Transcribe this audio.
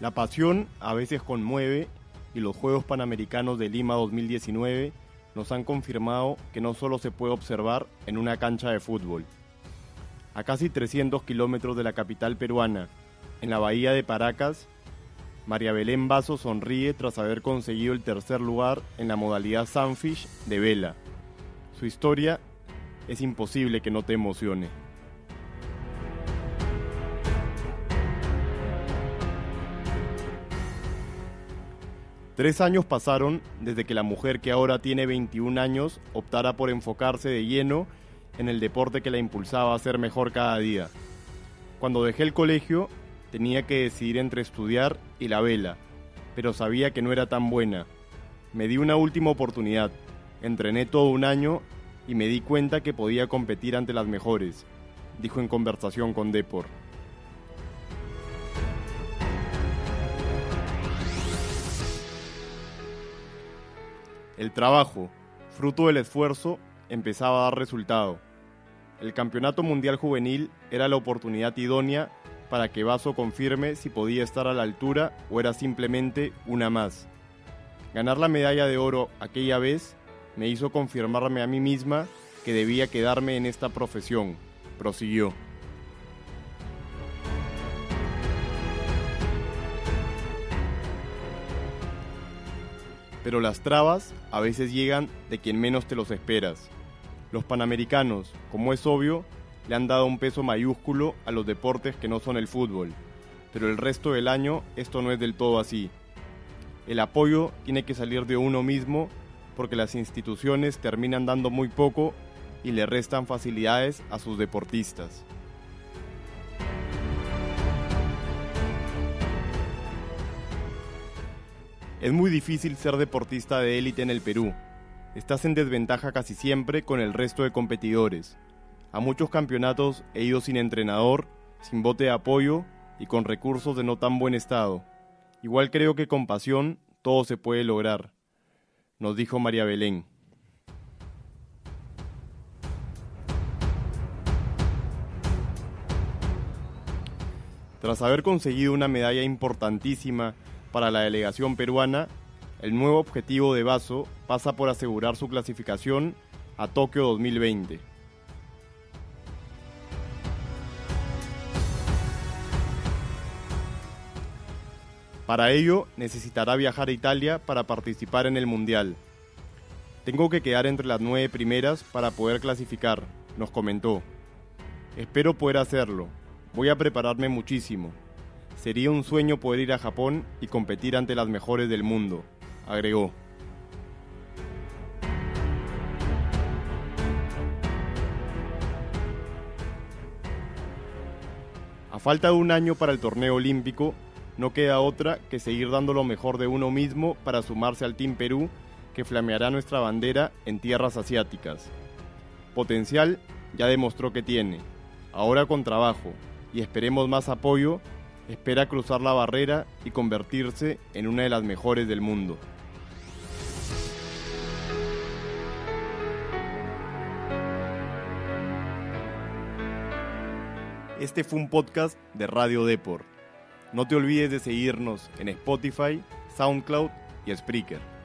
La pasión a veces conmueve y los Juegos Panamericanos de Lima 2019 nos han confirmado que no solo se puede observar en una cancha de fútbol. A casi 300 kilómetros de la capital peruana, en la bahía de Paracas, María Belén Vaso sonríe tras haber conseguido el tercer lugar en la modalidad Sunfish de vela. Su historia es imposible que no te emocione. Tres años pasaron desde que la mujer que ahora tiene 21 años optara por enfocarse de lleno en el deporte que la impulsaba a ser mejor cada día. Cuando dejé el colegio tenía que decidir entre estudiar y la vela, pero sabía que no era tan buena. Me di una última oportunidad, entrené todo un año y me di cuenta que podía competir ante las mejores, dijo en conversación con Depor. El trabajo, fruto del esfuerzo, empezaba a dar resultado. El Campeonato Mundial Juvenil era la oportunidad idónea para que Vaso confirme si podía estar a la altura o era simplemente una más. Ganar la medalla de oro aquella vez me hizo confirmarme a mí misma que debía quedarme en esta profesión, prosiguió. Pero las trabas a veces llegan de quien menos te los esperas. Los panamericanos, como es obvio, le han dado un peso mayúsculo a los deportes que no son el fútbol, pero el resto del año esto no es del todo así. El apoyo tiene que salir de uno mismo porque las instituciones terminan dando muy poco y le restan facilidades a sus deportistas. Es muy difícil ser deportista de élite en el Perú. Estás en desventaja casi siempre con el resto de competidores. A muchos campeonatos he ido sin entrenador, sin bote de apoyo y con recursos de no tan buen estado. Igual creo que con pasión todo se puede lograr, nos dijo María Belén. Tras haber conseguido una medalla importantísima para la delegación peruana, el nuevo objetivo de Vaso pasa por asegurar su clasificación a Tokio 2020. Para ello necesitará viajar a Italia para participar en el Mundial. Tengo que quedar entre las nueve primeras para poder clasificar, nos comentó. Espero poder hacerlo. Voy a prepararme muchísimo. Sería un sueño poder ir a Japón y competir ante las mejores del mundo, agregó. A falta de un año para el torneo olímpico, no queda otra que seguir dando lo mejor de uno mismo para sumarse al Team Perú que flameará nuestra bandera en tierras asiáticas. Potencial ya demostró que tiene. Ahora con trabajo y esperemos más apoyo, espera cruzar la barrera y convertirse en una de las mejores del mundo. Este fue un podcast de Radio Deport. No te olvides de seguirnos en Spotify, SoundCloud y Spreaker.